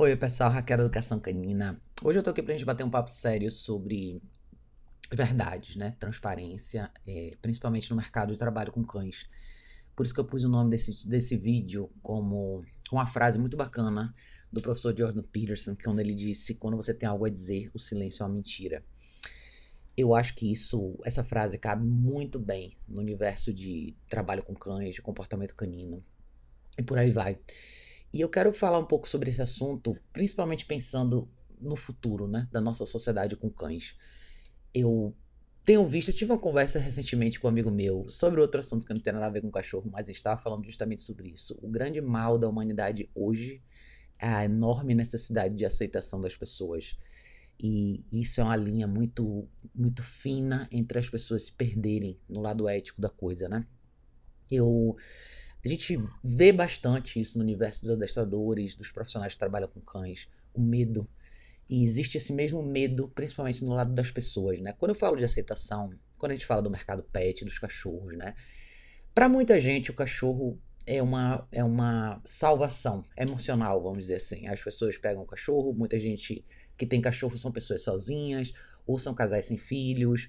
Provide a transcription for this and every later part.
Oi, pessoal, Raquel Educação Canina. Hoje eu tô aqui pra gente bater um papo sério sobre verdades, né? Transparência, é, principalmente no mercado de trabalho com cães. Por isso que eu pus o nome desse, desse vídeo como uma frase muito bacana do professor Jordan Peterson, quando ele disse: quando você tem algo a dizer, o silêncio é uma mentira. Eu acho que isso, essa frase cabe muito bem no universo de trabalho com cães, de comportamento canino e por aí vai. E eu quero falar um pouco sobre esse assunto, principalmente pensando no futuro, né, da nossa sociedade com cães. Eu tenho visto, eu tive uma conversa recentemente com um amigo meu sobre outro assunto que não tem nada a ver com cachorro, mas estava falando justamente sobre isso. O grande mal da humanidade hoje é a enorme necessidade de aceitação das pessoas. E isso é uma linha muito, muito fina entre as pessoas se perderem no lado ético da coisa, né? Eu a gente vê bastante isso no universo dos adestradores, dos profissionais que trabalham com cães, o medo. E existe esse mesmo medo, principalmente no lado das pessoas, né? Quando eu falo de aceitação, quando a gente fala do mercado pet, dos cachorros, né? Para muita gente, o cachorro é uma, é uma salvação emocional, vamos dizer assim. As pessoas pegam o cachorro, muita gente que tem cachorro são pessoas sozinhas, ou são casais sem filhos,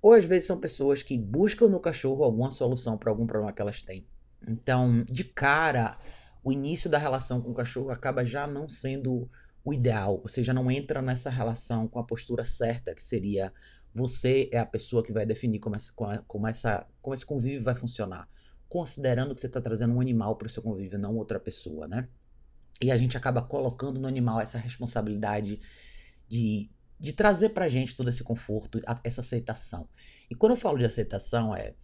ou às vezes são pessoas que buscam no cachorro alguma solução para algum problema que elas têm. Então, de cara, o início da relação com o cachorro acaba já não sendo o ideal. Você já não entra nessa relação com a postura certa, que seria você é a pessoa que vai definir como, essa, como, essa, como esse convívio vai funcionar. Considerando que você está trazendo um animal para o seu convívio, não outra pessoa, né? E a gente acaba colocando no animal essa responsabilidade de, de trazer para gente todo esse conforto, essa aceitação. E quando eu falo de aceitação, é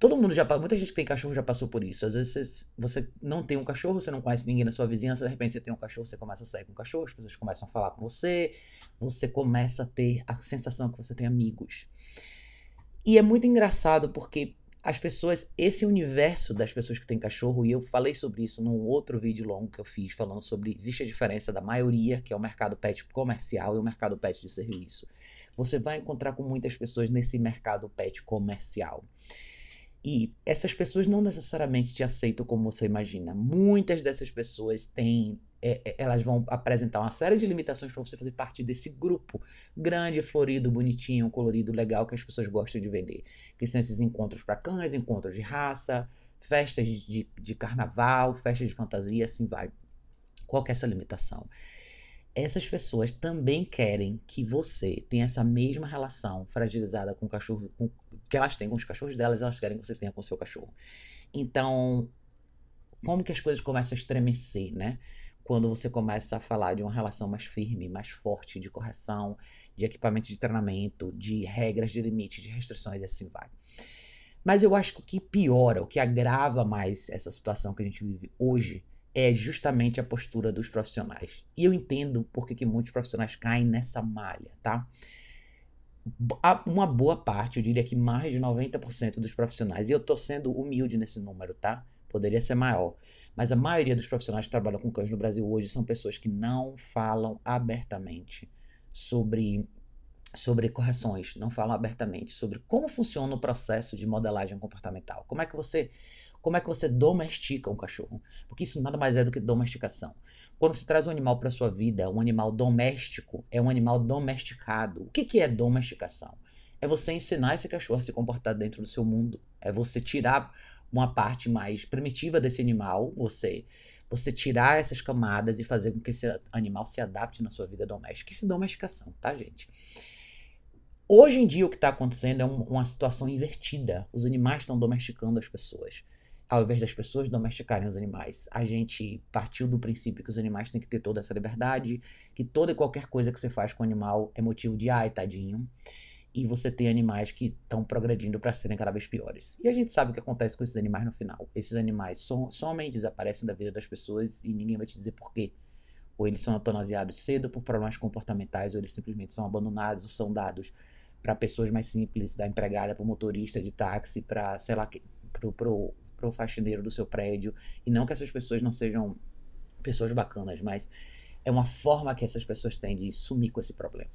Todo mundo já muita gente que tem cachorro já passou por isso. Às vezes você, não tem um cachorro, você não conhece ninguém na sua vizinhança, de repente você tem um cachorro, você começa a sair com o cachorro, as pessoas começam a falar com você, você começa a ter a sensação que você tem amigos. E é muito engraçado porque as pessoas, esse universo das pessoas que têm cachorro, e eu falei sobre isso num outro vídeo longo que eu fiz, falando sobre existe a diferença da maioria, que é o mercado pet comercial, e o mercado pet de serviço. Você vai encontrar com muitas pessoas nesse mercado pet comercial. E essas pessoas não necessariamente te aceitam como você imagina. Muitas dessas pessoas têm. É, é elas vão apresentar uma série de limitações para você fazer parte desse grupo grande, florido, bonitinho, colorido, legal que as pessoas gostam de vender. Que são esses encontros para cães, encontros de raça, festas de, de carnaval, festas de fantasia, assim vai. Qual que é essa limitação? Essas pessoas também querem que você tenha essa mesma relação fragilizada com o cachorro, com, que elas têm com os cachorros delas, elas querem que você tenha com o seu cachorro. Então, como que as coisas começam a estremecer, né? Quando você começa a falar de uma relação mais firme, mais forte, de correção, de equipamento de treinamento, de regras, de limites, de restrições e assim vai. Mas eu acho que o que piora, o que agrava mais essa situação que a gente vive hoje é justamente a postura dos profissionais. E eu entendo porque que muitos profissionais caem nessa malha, tá? Uma boa parte, eu diria que mais de 90% dos profissionais, e eu tô sendo humilde nesse número, tá? Poderia ser maior. Mas a maioria dos profissionais que trabalham com cães no Brasil hoje são pessoas que não falam abertamente sobre sobre correções, não falam abertamente sobre como funciona o processo de modelagem comportamental. Como é que você como é que você domestica um cachorro? Porque isso nada mais é do que domesticação. Quando você traz um animal para sua vida, um animal doméstico é um animal domesticado. O que, que é domesticação? É você ensinar esse cachorro a se comportar dentro do seu mundo. É você tirar uma parte mais primitiva desse animal, você você tirar essas camadas e fazer com que esse animal se adapte na sua vida doméstica. Isso é domesticação, tá, gente? Hoje em dia, o que está acontecendo é um, uma situação invertida. Os animais estão domesticando as pessoas ao invés das pessoas domesticarem os animais, a gente partiu do princípio que os animais têm que ter toda essa liberdade, que toda e qualquer coisa que você faz com o animal é motivo de ai, tadinho. E você tem animais que estão progredindo para serem cada vez piores. E a gente sabe o que acontece com esses animais no final. Esses animais som somem, desaparecem da vida das pessoas e ninguém vai te dizer por quê. Ou eles são eutanasiados cedo por problemas comportamentais, ou eles simplesmente são abandonados ou são dados para pessoas mais simples, da empregada, para o motorista de táxi, para, sei lá, pro, pro para o faxineiro do seu prédio. E não que essas pessoas não sejam pessoas bacanas, mas é uma forma que essas pessoas têm de sumir com esse problema.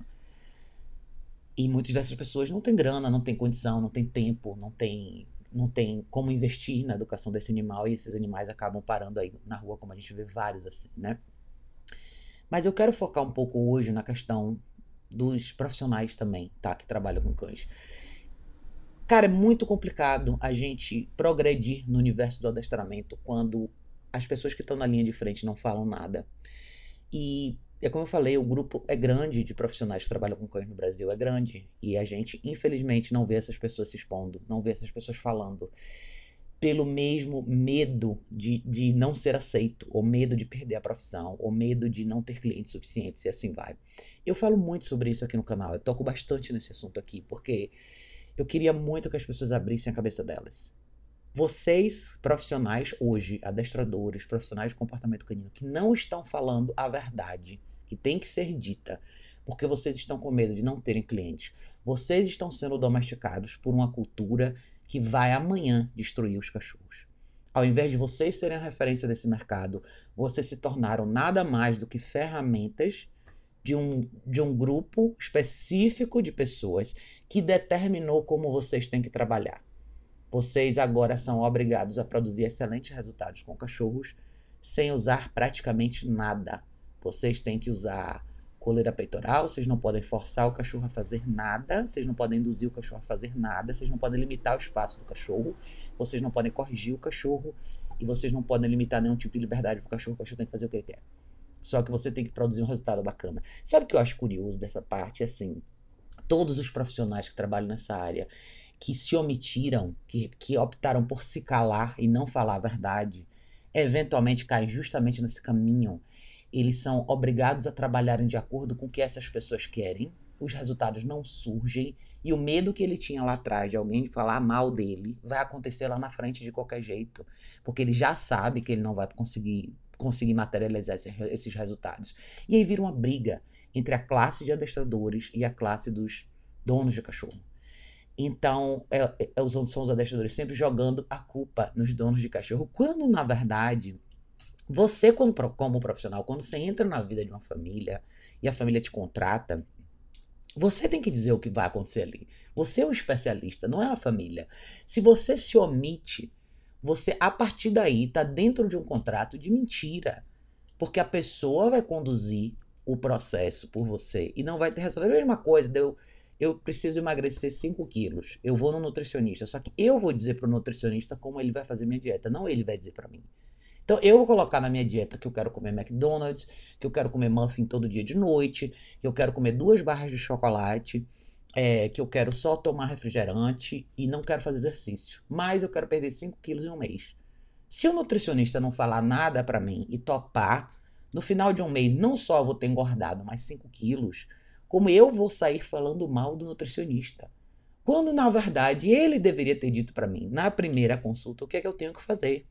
E muitas dessas pessoas não têm grana, não têm condição, não têm tempo, não têm não tem como investir na educação desse animal e esses animais acabam parando aí na rua, como a gente vê vários assim, né? Mas eu quero focar um pouco hoje na questão dos profissionais também, tá? Que trabalham com cães. Cara, é muito complicado a gente progredir no universo do adestramento quando as pessoas que estão na linha de frente não falam nada. E é como eu falei, o grupo é grande de profissionais que trabalham com cães no Brasil, é grande. E a gente, infelizmente, não vê essas pessoas se expondo, não vê essas pessoas falando. Pelo mesmo medo de, de não ser aceito, ou medo de perder a profissão, ou medo de não ter clientes suficientes, e assim vai. Eu falo muito sobre isso aqui no canal, eu toco bastante nesse assunto aqui, porque eu queria muito que as pessoas abrissem a cabeça delas. Vocês, profissionais hoje, adestradores, profissionais de comportamento canino, que não estão falando a verdade que tem que ser dita, porque vocês estão com medo de não terem clientes. Vocês estão sendo domesticados por uma cultura que vai amanhã destruir os cachorros. Ao invés de vocês serem a referência desse mercado, vocês se tornaram nada mais do que ferramentas de um, de um grupo específico de pessoas que determinou como vocês têm que trabalhar. Vocês agora são obrigados a produzir excelentes resultados com cachorros sem usar praticamente nada vocês têm que usar coleira peitoral, vocês não podem forçar o cachorro a fazer nada, vocês não podem induzir o cachorro a fazer nada, vocês não podem limitar o espaço do cachorro, vocês não podem corrigir o cachorro e vocês não podem limitar nenhum tipo de liberdade para o cachorro, o cachorro tem que fazer o que ele quer. Só que você tem que produzir um resultado bacana. Sabe o que eu acho curioso dessa parte? Assim, todos os profissionais que trabalham nessa área que se omitiram, que, que optaram por se calar e não falar a verdade, eventualmente caem justamente nesse caminho eles são obrigados a trabalharem de acordo com o que essas pessoas querem, os resultados não surgem e o medo que ele tinha lá atrás de alguém falar mal dele vai acontecer lá na frente de qualquer jeito, porque ele já sabe que ele não vai conseguir conseguir materializar esses resultados. E aí vira uma briga entre a classe de adestradores e a classe dos donos de cachorro. Então, é, é, são os adestradores sempre jogando a culpa nos donos de cachorro, quando na verdade você, como, como profissional, quando você entra na vida de uma família e a família te contrata, você tem que dizer o que vai acontecer ali. Você é o especialista, não é a família. Se você se omite, você, a partir daí, está dentro de um contrato de mentira. Porque a pessoa vai conduzir o processo por você e não vai ter resultado. É a mesma coisa, eu, eu preciso emagrecer 5 quilos. Eu vou no nutricionista. Só que eu vou dizer para o nutricionista como ele vai fazer minha dieta, não ele vai dizer para mim. Então eu vou colocar na minha dieta que eu quero comer McDonald's, que eu quero comer muffin todo dia de noite, que eu quero comer duas barras de chocolate, é, que eu quero só tomar refrigerante e não quero fazer exercício. Mas eu quero perder 5 quilos em um mês. Se o nutricionista não falar nada para mim e topar, no final de um mês não só vou ter engordado mais 5 quilos, como eu vou sair falando mal do nutricionista. Quando na verdade ele deveria ter dito para mim na primeira consulta o que é que eu tenho que fazer.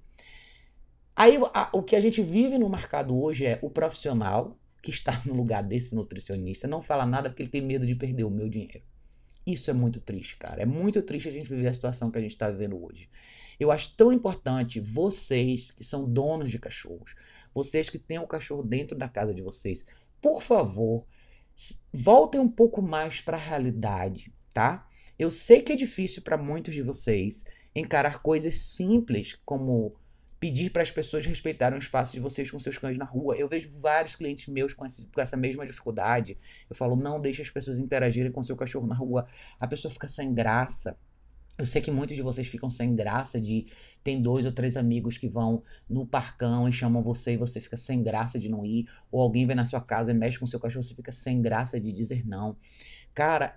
Aí a, o que a gente vive no mercado hoje é o profissional que está no lugar desse nutricionista não fala nada porque ele tem medo de perder o meu dinheiro. Isso é muito triste, cara. É muito triste a gente viver a situação que a gente está vivendo hoje. Eu acho tão importante vocês que são donos de cachorros, vocês que têm o cachorro dentro da casa de vocês, por favor, voltem um pouco mais para a realidade, tá? Eu sei que é difícil para muitos de vocês encarar coisas simples como pedir para as pessoas respeitarem o espaço de vocês com seus cães na rua. Eu vejo vários clientes meus com, esse, com, essa mesma dificuldade. Eu falo, não deixe as pessoas interagirem com seu cachorro na rua. A pessoa fica sem graça. Eu sei que muitos de vocês ficam sem graça de tem dois ou três amigos que vão no parcão e chamam você e você fica sem graça de não ir, ou alguém vem na sua casa e mexe com seu cachorro, você fica sem graça de dizer não. Cara,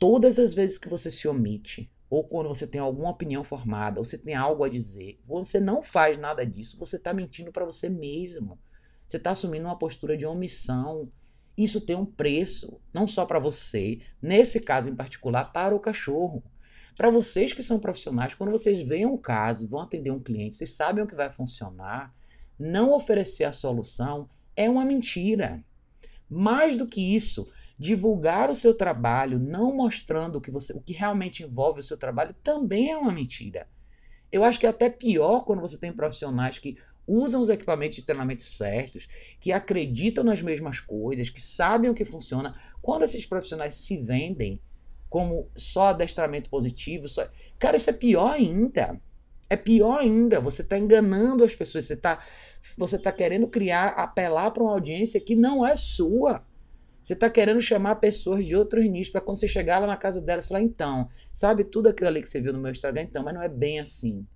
todas as vezes que você se omite, ou quando você tem alguma opinião formada, ou você tem algo a dizer, você não faz nada disso, você está mentindo para você mesmo. Você está assumindo uma postura de omissão. Isso tem um preço, não só para você, nesse caso em particular, para o cachorro. Para vocês que são profissionais, quando vocês veem um caso, vão atender um cliente, vocês sabem o que vai funcionar, não oferecer a solução é uma mentira. Mais do que isso, divulgar o seu trabalho, não mostrando o que, você, o que realmente envolve o seu trabalho, também é uma mentira. Eu acho que é até pior quando você tem profissionais que usam os equipamentos de treinamento certos, que acreditam nas mesmas coisas, que sabem o que funciona. Quando esses profissionais se vendem como só adestramento positivo, só... cara, isso é pior ainda. É pior ainda, você está enganando as pessoas, você está você tá querendo criar, apelar para uma audiência que não é sua. Você está querendo chamar pessoas de outros nichos para quando você chegar lá na casa delas falar, então, sabe tudo aquilo ali que você viu no meu Instagram? Então, mas não é bem assim.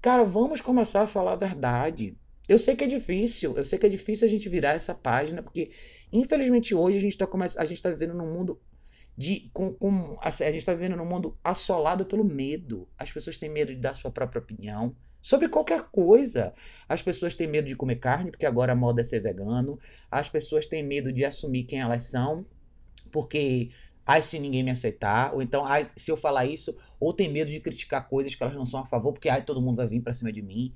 Cara, vamos começar a falar a verdade. Eu sei que é difícil, eu sei que é difícil a gente virar essa página, porque infelizmente hoje a gente está a gente tá vivendo num mundo de com, com assim, a gente está vivendo num mundo assolado pelo medo. As pessoas têm medo de dar sua própria opinião sobre qualquer coisa. As pessoas têm medo de comer carne, porque agora a moda é ser vegano. As pessoas têm medo de assumir quem elas são, porque ai se ninguém me aceitar, ou então ai se eu falar isso, ou tem medo de criticar coisas que elas não são a favor, porque ai todo mundo vai vir para cima de mim.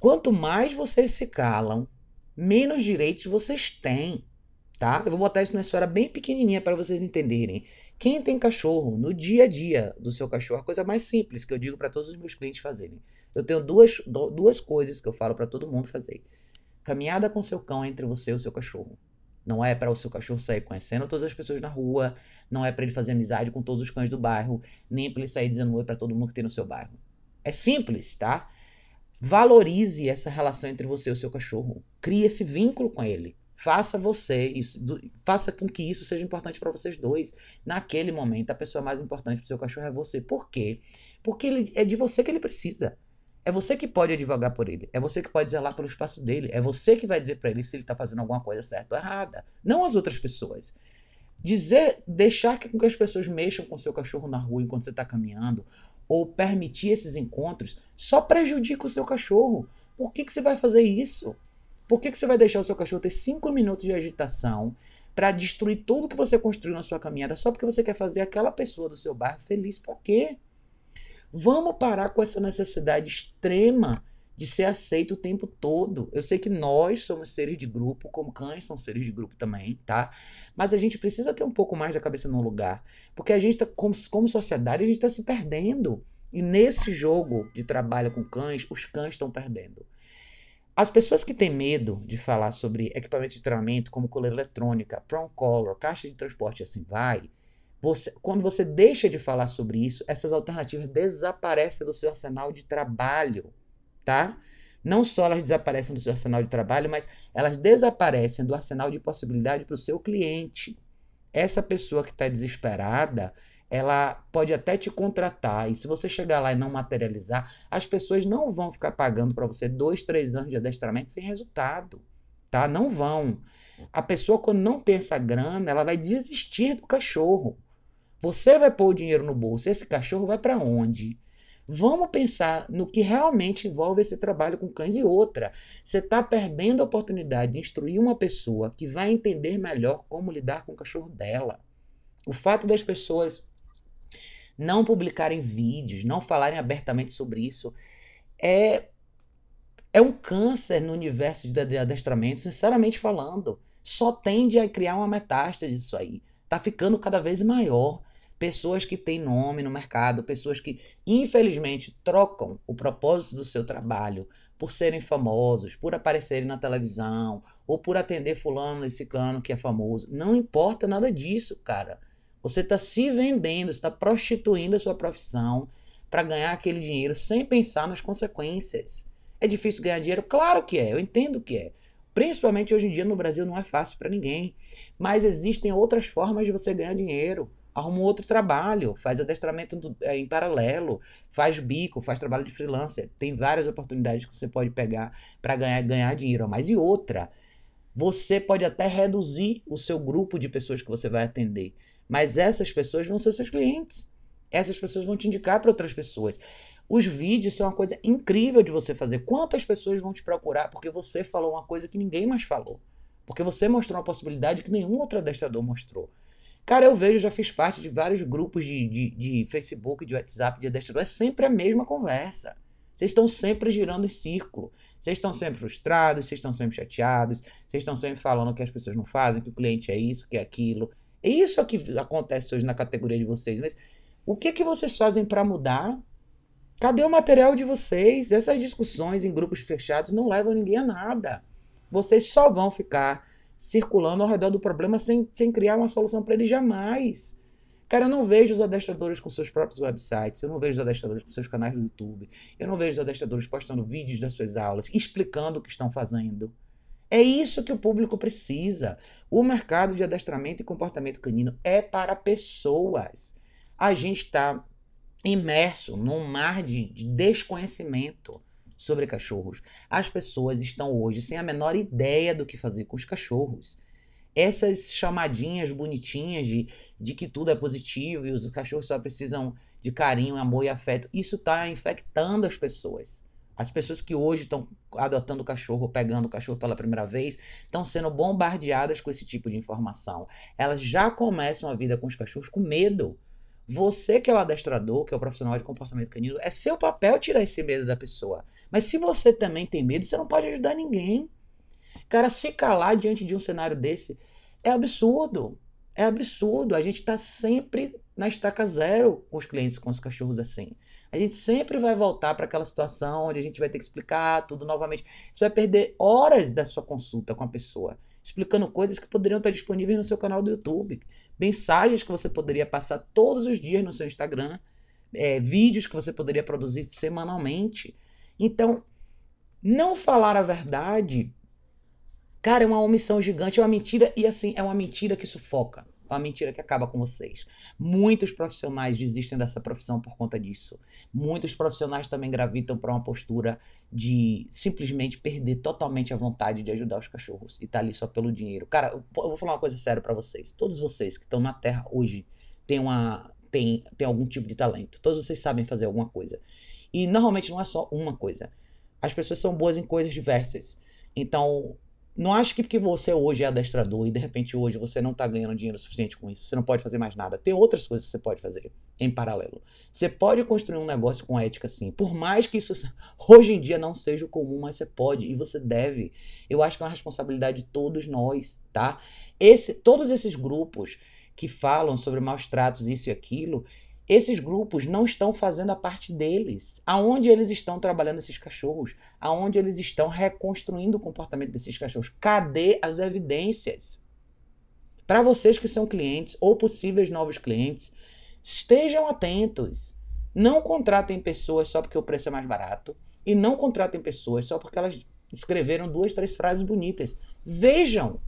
Quanto mais vocês se calam, menos direitos vocês têm, tá? Eu vou botar isso numa história bem pequenininha para vocês entenderem. Quem tem cachorro no dia a dia do seu cachorro, a coisa mais simples que eu digo para todos os meus clientes fazerem. Eu tenho duas, duas coisas que eu falo para todo mundo fazer. Caminhada com seu cão entre você e o seu cachorro. Não é para o seu cachorro sair conhecendo todas as pessoas na rua, não é para ele fazer amizade com todos os cães do bairro, nem para ele sair dizendo oi para todo mundo que tem no seu bairro. É simples, tá? Valorize essa relação entre você e o seu cachorro. Crie esse vínculo com ele. Faça você isso, do, faça com que isso seja importante para vocês dois. Naquele momento, a pessoa mais importante para o seu cachorro é você. Por quê? Porque ele, é de você que ele precisa. É você que pode advogar por ele. É você que pode zelar pelo espaço dele. É você que vai dizer para ele se ele está fazendo alguma coisa certa ou errada. Não as outras pessoas. Dizer, deixar que, que as pessoas mexam com seu cachorro na rua enquanto você está caminhando, ou permitir esses encontros, só prejudica o seu cachorro. Por que, que você vai fazer isso? Por que, que você vai deixar o seu cachorro ter cinco minutos de agitação para destruir tudo que você construiu na sua caminhada só porque você quer fazer aquela pessoa do seu bairro feliz? Por quê? Vamos parar com essa necessidade extrema de ser aceito o tempo todo. Eu sei que nós somos seres de grupo, como cães são seres de grupo também, tá? Mas a gente precisa ter um pouco mais da cabeça no lugar. Porque a gente tá, como, como sociedade, a gente está se perdendo. E nesse jogo de trabalho com cães, os cães estão perdendo. As pessoas que têm medo de falar sobre equipamento de treinamento, como coleira eletrônica, prong collar, caixa de transporte e assim vai, você, quando você deixa de falar sobre isso, essas alternativas desaparecem do seu arsenal de trabalho, tá? Não só elas desaparecem do seu arsenal de trabalho, mas elas desaparecem do arsenal de possibilidade para o seu cliente. Essa pessoa que está desesperada, ela pode até te contratar, e se você chegar lá e não materializar, as pessoas não vão ficar pagando para você dois, três anos de adestramento sem resultado, tá? Não vão. A pessoa, quando não essa grana, ela vai desistir do cachorro. Você vai pôr o dinheiro no bolso, esse cachorro vai para onde? Vamos pensar no que realmente envolve esse trabalho com cães e outra. Você está perdendo a oportunidade de instruir uma pessoa que vai entender melhor como lidar com o cachorro dela. O fato das pessoas não publicarem vídeos, não falarem abertamente sobre isso, é, é um câncer no universo de adestramento, sinceramente falando. Só tende a criar uma metástase disso aí. Tá ficando cada vez maior pessoas que têm nome no mercado, pessoas que infelizmente trocam o propósito do seu trabalho por serem famosos, por aparecerem na televisão, ou por atender fulano e ciclano que é famoso. Não importa nada disso, cara. Você está se vendendo, está prostituindo a sua profissão para ganhar aquele dinheiro sem pensar nas consequências. É difícil ganhar dinheiro? Claro que é, eu entendo que é. Principalmente hoje em dia no Brasil não é fácil para ninguém. Mas existem outras formas de você ganhar dinheiro arruma um outro trabalho, faz adestramento é, em paralelo, faz bico, faz trabalho de freelancer. Tem várias oportunidades que você pode pegar para ganhar, ganhar dinheiro. Mas e outra, você pode até reduzir o seu grupo de pessoas que você vai atender. Mas essas pessoas vão ser seus clientes. Essas pessoas vão te indicar para outras pessoas. Os vídeos são uma coisa incrível de você fazer. Quantas pessoas vão te procurar porque você falou uma coisa que ninguém mais falou? Porque você mostrou uma possibilidade que nenhum outro adestrador mostrou. Cara, eu vejo, já fiz parte de vários grupos de, de, de Facebook, de WhatsApp, de adestrador. É sempre a mesma conversa. Vocês estão sempre girando em círculo. Vocês estão sempre frustrados, vocês estão sempre chateados, vocês estão sempre falando que as pessoas não fazem, que o cliente é isso, que é aquilo. É isso que acontece hoje na categoria de vocês. Mas o que, que vocês fazem para mudar? Cadê o material de vocês? Essas discussões em grupos fechados não levam ninguém a nada. Vocês só vão ficar circulando ao redor do problema sem, sem criar uma solução para ele jamais. Cara, eu não vejo os adestradores com seus próprios websites, eu não vejo os adestradores com seus canais do YouTube, eu não vejo os adestradores postando vídeos das suas aulas, explicando o que estão fazendo. É isso que o público precisa. O mercado de adestramento e comportamento canino é para pessoas. A gente está imerso num mar de, de desconhecimento sobre cachorros. As pessoas estão hoje sem a menor ideia do que fazer com os cachorros. Essas chamadinhas bonitinhas de, de que tudo é positivo e os cachorros só precisam de carinho, amor e afeto, isso está infectando as pessoas. As pessoas que hoje estão adotando o cachorro, pegando o cachorro pela primeira vez, estão sendo bombardeadas com esse tipo de informação. Elas já começam a vida com os cachorros com medo. Você que é o adestrador, que é o profissional de comportamento canino, é seu papel tirar esse medo da pessoa. Mas se você também tem medo, você não pode ajudar ninguém. Cara, se calar diante de um cenário desse é absurdo. É absurdo. A gente está sempre na estaca zero com os clientes, com os cachorros assim. A gente sempre vai voltar para aquela situação onde a gente vai ter que explicar tudo novamente. Você vai perder horas da sua consulta com a pessoa, explicando coisas que poderiam estar disponíveis no seu canal do YouTube mensagens que você poderia passar todos os dias no seu Instagram, é, vídeos que você poderia produzir semanalmente. Então, não falar a verdade, cara, é uma omissão gigante, é uma mentira, e assim, é uma mentira que sufoca. Uma mentira que acaba com vocês. Muitos profissionais desistem dessa profissão por conta disso. Muitos profissionais também gravitam para uma postura de simplesmente perder totalmente a vontade de ajudar os cachorros e tá ali só pelo dinheiro. Cara, eu vou falar uma coisa séria para vocês. Todos vocês que estão na Terra hoje têm uma tem, tem algum tipo de talento. Todos vocês sabem fazer alguma coisa. E normalmente não é só uma coisa. As pessoas são boas em coisas diversas. Então, não acho que porque você hoje é adestrador e de repente hoje você não está ganhando dinheiro suficiente com isso, você não pode fazer mais nada. Tem outras coisas que você pode fazer em paralelo. Você pode construir um negócio com ética sim. Por mais que isso hoje em dia não seja o comum, mas você pode e você deve. Eu acho que é uma responsabilidade de todos nós, tá? Esse, todos esses grupos que falam sobre maus tratos, isso e aquilo, esses grupos não estão fazendo a parte deles. Aonde eles estão trabalhando esses cachorros? Aonde eles estão reconstruindo o comportamento desses cachorros? Cadê as evidências? Para vocês que são clientes ou possíveis novos clientes, estejam atentos. Não contratem pessoas só porque o preço é mais barato e não contratem pessoas só porque elas escreveram duas, três frases bonitas. Vejam,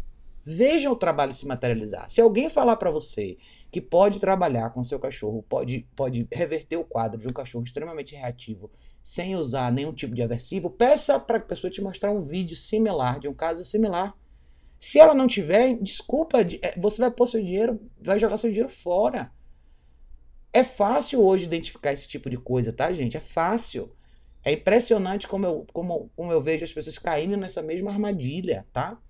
vejam o trabalho se materializar. Se alguém falar para você que pode trabalhar com seu cachorro, pode, pode reverter o quadro de um cachorro extremamente reativo sem usar nenhum tipo de aversivo, peça para a pessoa te mostrar um vídeo similar, de um caso similar. Se ela não tiver, desculpa, é, você vai pôr seu dinheiro, vai jogar seu dinheiro fora. É fácil hoje identificar esse tipo de coisa, tá, gente? É fácil. É impressionante como eu, como, como eu vejo as pessoas caindo nessa mesma armadilha, tá?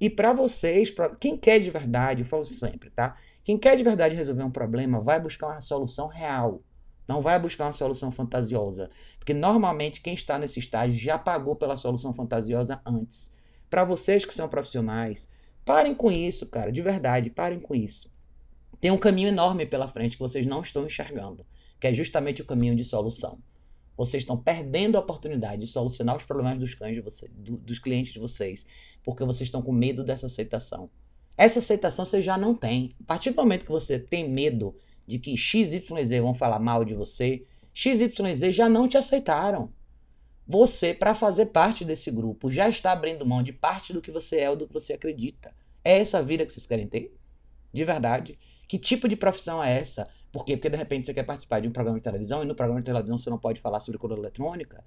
E para vocês, pra, quem quer de verdade, eu falo sempre, tá? Quem quer de verdade resolver um problema vai buscar uma solução real. Não vai buscar uma solução fantasiosa. Porque normalmente quem está nesse estágio já pagou pela solução fantasiosa antes. Para vocês que são profissionais, parem com isso, cara. De verdade, parem com isso. Tem um caminho enorme pela frente que vocês não estão enxergando, que é justamente o caminho de solução. Vocês estão perdendo a oportunidade de solucionar os problemas dos cães de do, dos clientes de vocês, porque vocês estão com medo dessa aceitação. Essa aceitação você já não tem. A partir do momento que você tem medo de que XYZ vão falar mal de você, XYZ já não te aceitaram. Você, para fazer parte desse grupo, já está abrindo mão de parte do que você é ou do que você acredita. É essa vida que vocês querem ter? De verdade? Que tipo de profissão é essa? Por quê? Porque de repente você quer participar de um programa de televisão e no programa de televisão você não pode falar sobre cor eletrônica?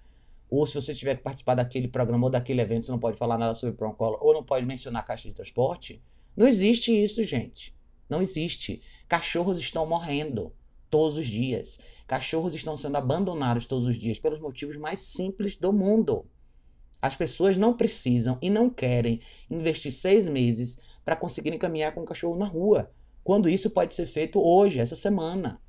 Ou se você tiver que participar daquele programa ou daquele evento, você não pode falar nada sobre Proncolo ou não pode mencionar caixa de transporte? Não existe isso, gente. Não existe. Cachorros estão morrendo todos os dias. Cachorros estão sendo abandonados todos os dias pelos motivos mais simples do mundo. As pessoas não precisam e não querem investir seis meses para conseguirem caminhar com um cachorro na rua, quando isso pode ser feito hoje, essa semana.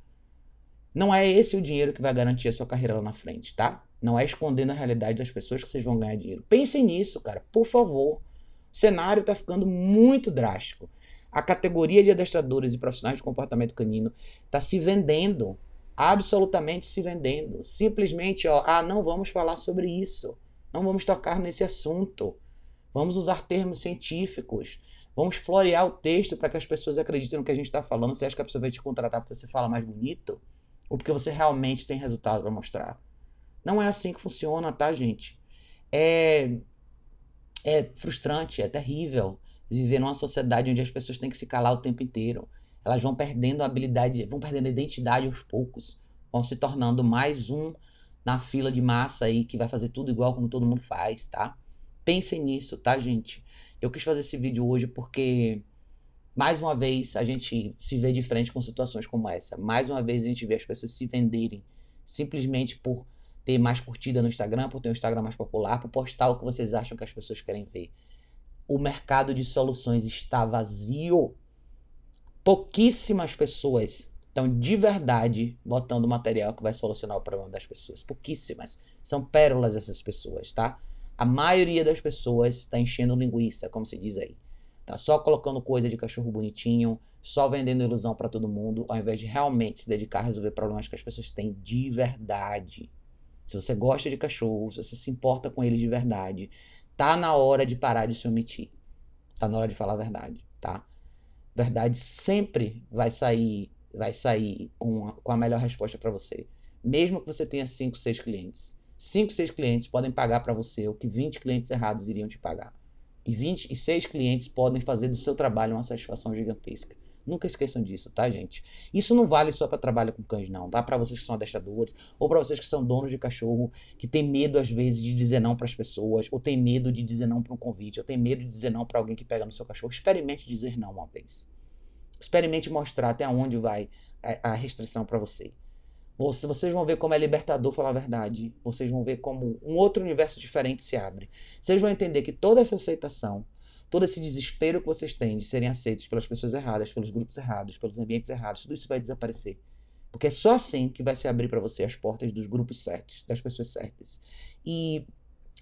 Não é esse o dinheiro que vai garantir a sua carreira lá na frente, tá? Não é escondendo a realidade das pessoas que vocês vão ganhar dinheiro. Pensem nisso, cara, por favor. O cenário está ficando muito drástico. A categoria de adestradores e profissionais de comportamento canino está se vendendo, absolutamente se vendendo. Simplesmente, ó, ah, não vamos falar sobre isso, não vamos tocar nesse assunto. Vamos usar termos científicos. Vamos florear o texto para que as pessoas acreditem no que a gente está falando. Você acha que a pessoa vai te contratar porque você fala mais bonito? Ou porque você realmente tem resultado para mostrar? Não é assim que funciona, tá, gente? É, é frustrante, é terrível viver numa sociedade onde as pessoas têm que se calar o tempo inteiro. Elas vão perdendo a habilidade, vão perdendo a identidade aos poucos, vão se tornando mais um na fila de massa aí que vai fazer tudo igual como todo mundo faz, tá? Pensem nisso, tá, gente? Eu quis fazer esse vídeo hoje porque mais uma vez a gente se vê de frente com situações como essa. Mais uma vez a gente vê as pessoas se venderem simplesmente por ter mais curtida no Instagram, por ter um Instagram mais popular, por postar o que vocês acham que as pessoas querem ver. O mercado de soluções está vazio. Pouquíssimas pessoas estão de verdade botando material que vai solucionar o problema das pessoas. Pouquíssimas. São pérolas essas pessoas, tá? A maioria das pessoas está enchendo linguiça, como se diz aí. Tá só colocando coisa de cachorro bonitinho, só vendendo ilusão para todo mundo, ao invés de realmente se dedicar a resolver problemas que as pessoas têm de verdade. Se você gosta de cachorro, se você se importa com eles de verdade, tá na hora de parar de se omitir. Tá na hora de falar a verdade, tá? Verdade sempre vai sair, vai sair com a, com a melhor resposta para você. Mesmo que você tenha 5, 6 clientes. 5, 6 clientes podem pagar para você o que 20 clientes errados iriam te pagar. E 26 clientes podem fazer do seu trabalho uma satisfação gigantesca. Nunca esqueçam disso, tá, gente? Isso não vale só para trabalho com cães, não, tá? Para vocês que são adestradores, ou para vocês que são donos de cachorro, que tem medo às vezes de dizer não para as pessoas, ou tem medo de dizer não para um convite, ou tem medo de dizer não para alguém que pega no seu cachorro. Experimente dizer não uma vez. Experimente mostrar até onde vai a, restrição para você. Vocês vão ver como é libertador falar a verdade. Vocês vão ver como um outro universo diferente se abre. Vocês vão entender que toda essa aceitação todo esse desespero que vocês têm de serem aceitos pelas pessoas erradas, pelos grupos errados, pelos ambientes errados, tudo isso vai desaparecer. Porque é só assim que vai se abrir para você as portas dos grupos certos, das pessoas certas. E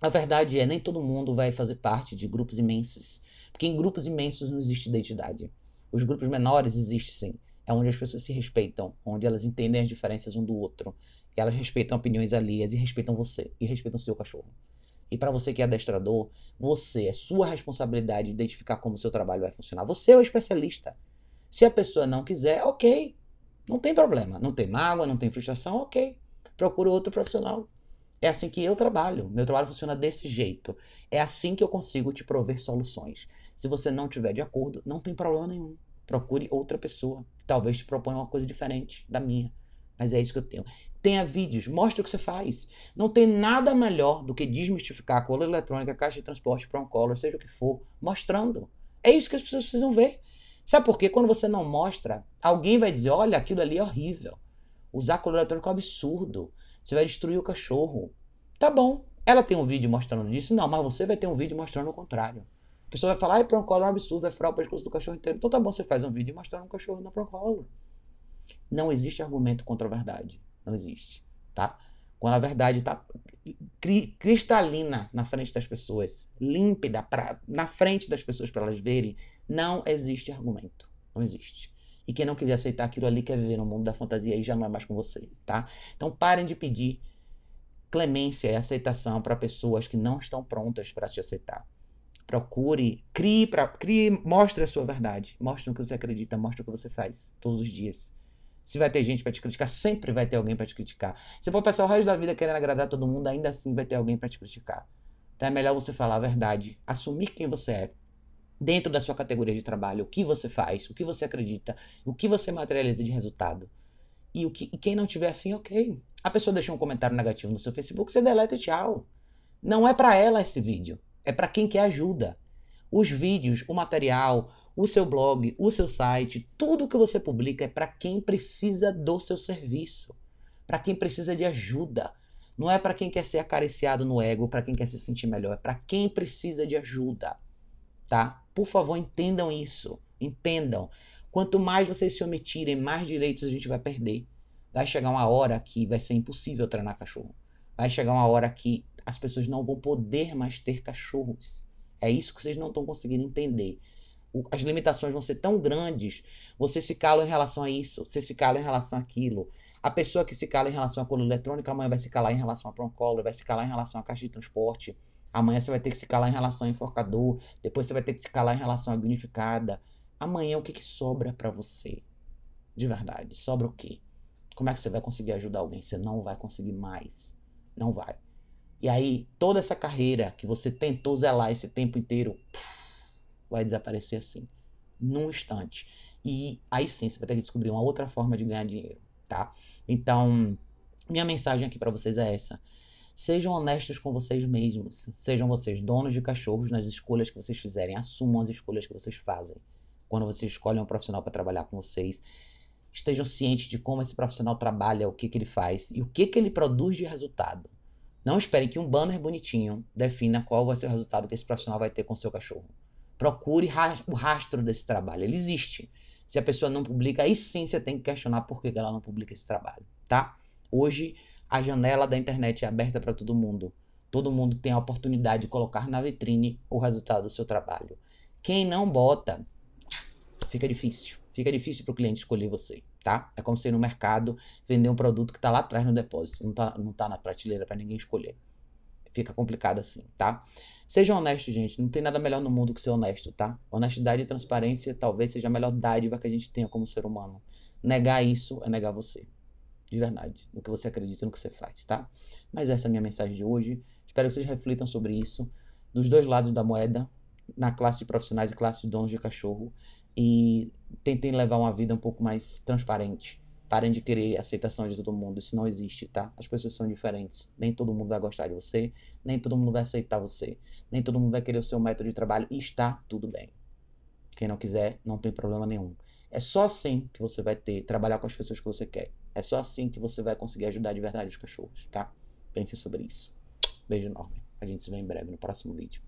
a verdade é, nem todo mundo vai fazer parte de grupos imensos. Porque em grupos imensos não existe identidade. Os grupos menores existem sim. É onde as pessoas se respeitam, onde elas entendem as diferenças um do outro. Elas respeitam opiniões alheias e respeitam você. E respeitam seu cachorro. E para você que é adestrador, você, é sua responsabilidade identificar como o seu trabalho vai funcionar. Você é o especialista. Se a pessoa não quiser, ok. Não tem problema. Não tem mágoa, não tem frustração, ok. Procura outro profissional. É assim que eu trabalho. Meu trabalho funciona desse jeito. É assim que eu consigo te prover soluções. Se você não tiver de acordo, não tem problema nenhum. Procure outra pessoa talvez te proponha uma coisa diferente da minha. Mas é isso que eu tenho. Tenha vídeos, mostre o que você faz. Não tem nada melhor do que desmistificar a cola eletrônica, caixa de transporte, color, seja o que for, mostrando. É isso que as pessoas precisam ver. Sabe por quê? Quando você não mostra, alguém vai dizer: olha, aquilo ali é horrível. Usar cola eletrônica é um absurdo. Você vai destruir o cachorro. Tá bom. Ela tem um vídeo mostrando isso? Não, mas você vai ter um vídeo mostrando o contrário. A pessoa vai falar, ai, Proncolo é um absurdo, vai furar o pescoço do cachorro inteiro. Então tá bom, você faz um vídeo mostrando um cachorro na Proncolo. Não existe argumento contra a verdade. Não existe, tá? Quando a verdade cri cristalina na frente das pessoas, límpida pra, na frente das pessoas para elas verem, não existe argumento. Não existe. E quem não quiser aceitar aquilo ali quer viver no mundo da fantasia e já não é mais com você, tá? Então parem de pedir clemência e aceitação para pessoas que não estão prontas para te aceitar. Procure, crie, pra, crie, mostre a sua verdade, mostre o que você acredita, mostre o que você faz todos os dias. Se vai ter gente para te criticar, sempre vai ter alguém para te criticar. Você pode passar o resto da vida querendo agradar todo mundo, ainda assim vai ter alguém para te criticar. Então é melhor você falar a verdade, assumir quem você é, dentro da sua categoria de trabalho, o que você faz, o que você acredita, o que você materializa de resultado. E, o que, e quem não tiver afim, ok. A pessoa deixou um comentário negativo no seu Facebook, você deleta e tchau. Não é para ela esse vídeo, é para quem quer ajuda. Os vídeos, o material, o seu blog, o seu site, tudo que você publica é para quem precisa do seu serviço, para quem precisa de ajuda. Não é para quem quer ser acariciado no ego, para quem quer se sentir melhor, é para quem precisa de ajuda, tá? Por favor, entendam isso, entendam. Quanto mais vocês se omitirem, mais direitos a gente vai perder. Vai chegar uma hora que vai ser impossível treinar cachorro. Vai chegar uma hora que as pessoas não vão poder mais ter cachorros. É isso que vocês não estão conseguindo entender as limitações vão ser tão grandes, você se cala em relação a isso, você se cala em relação àquilo. A pessoa que se cala em relação à coluna eletrônica, amanhã vai se calar em relação a Proncolo, vai se calar em relação à caixa de transporte, Amanhã você vai ter que se calar em relação ao enforcador. Depois você vai ter que se calar em relação à unificada. Amanhã o que, que sobra para você? De verdade. Sobra o quê? Como é que você vai conseguir ajudar alguém? Você não vai conseguir mais. Não vai. E aí, toda essa carreira que você tentou zelar esse tempo inteiro vai desaparecer assim. Num instante. E aí sim, você vai ter que descobrir uma outra forma de ganhar dinheiro, tá? Então, minha mensagem aqui para vocês é essa. Sejam honestos com vocês mesmos. Sejam vocês donos de cachorros nas escolhas que vocês fizerem. Assumam as escolhas que vocês fazem. Quando vocês escolhem um profissional para trabalhar com vocês, estejam cientes de como esse profissional trabalha, o que, que ele faz e o que, que ele produz de resultado. Não esperem que um banner bonitinho defina qual vai ser o resultado que esse profissional vai ter com seu cachorro. Procure o rastro desse trabalho. Ele existe. Se a pessoa não publica, aí sim você tem que questionar por que ela não publica esse trabalho, tá? Hoje, a janela da internet é aberta para todo mundo. Todo mundo tem a oportunidade de colocar na vitrine o resultado do seu trabalho. Quem não bota, fica difícil. Fica difícil para o cliente escolher você tá? É como se no mercado vender um produto que está lá atrás no depósito, não está não tá na prateleira para ninguém escolher. Fica complicado assim, tá? Sejam honestos, gente. Não tem nada melhor no mundo que ser honesto, tá? Honestidade e transparência talvez seja a melhor dádiva que a gente tenha como ser humano. Negar isso é negar você. De verdade. No que você acredita, no que você faz, tá? Mas essa é a minha mensagem de hoje. Espero que vocês reflitam sobre isso. Dos dois lados da moeda, na classe de profissionais e classe de donos de cachorro e tentem levar uma vida um pouco mais transparente. Parem de querer aceitação de todo mundo. Isso não existe, tá? As pessoas são diferentes. Nem todo mundo vai gostar de você, nem todo mundo vai aceitar você, nem todo mundo vai querer o seu método de trabalho e está tudo bem. Quem não quiser, não tem problema nenhum. É só assim que você vai ter trabalhar com as pessoas que você quer. É só assim que você vai conseguir ajudar de verdade os cachorros, tá? Pense sobre isso. Beijo enorme. A gente se vê em breve no próximo vídeo.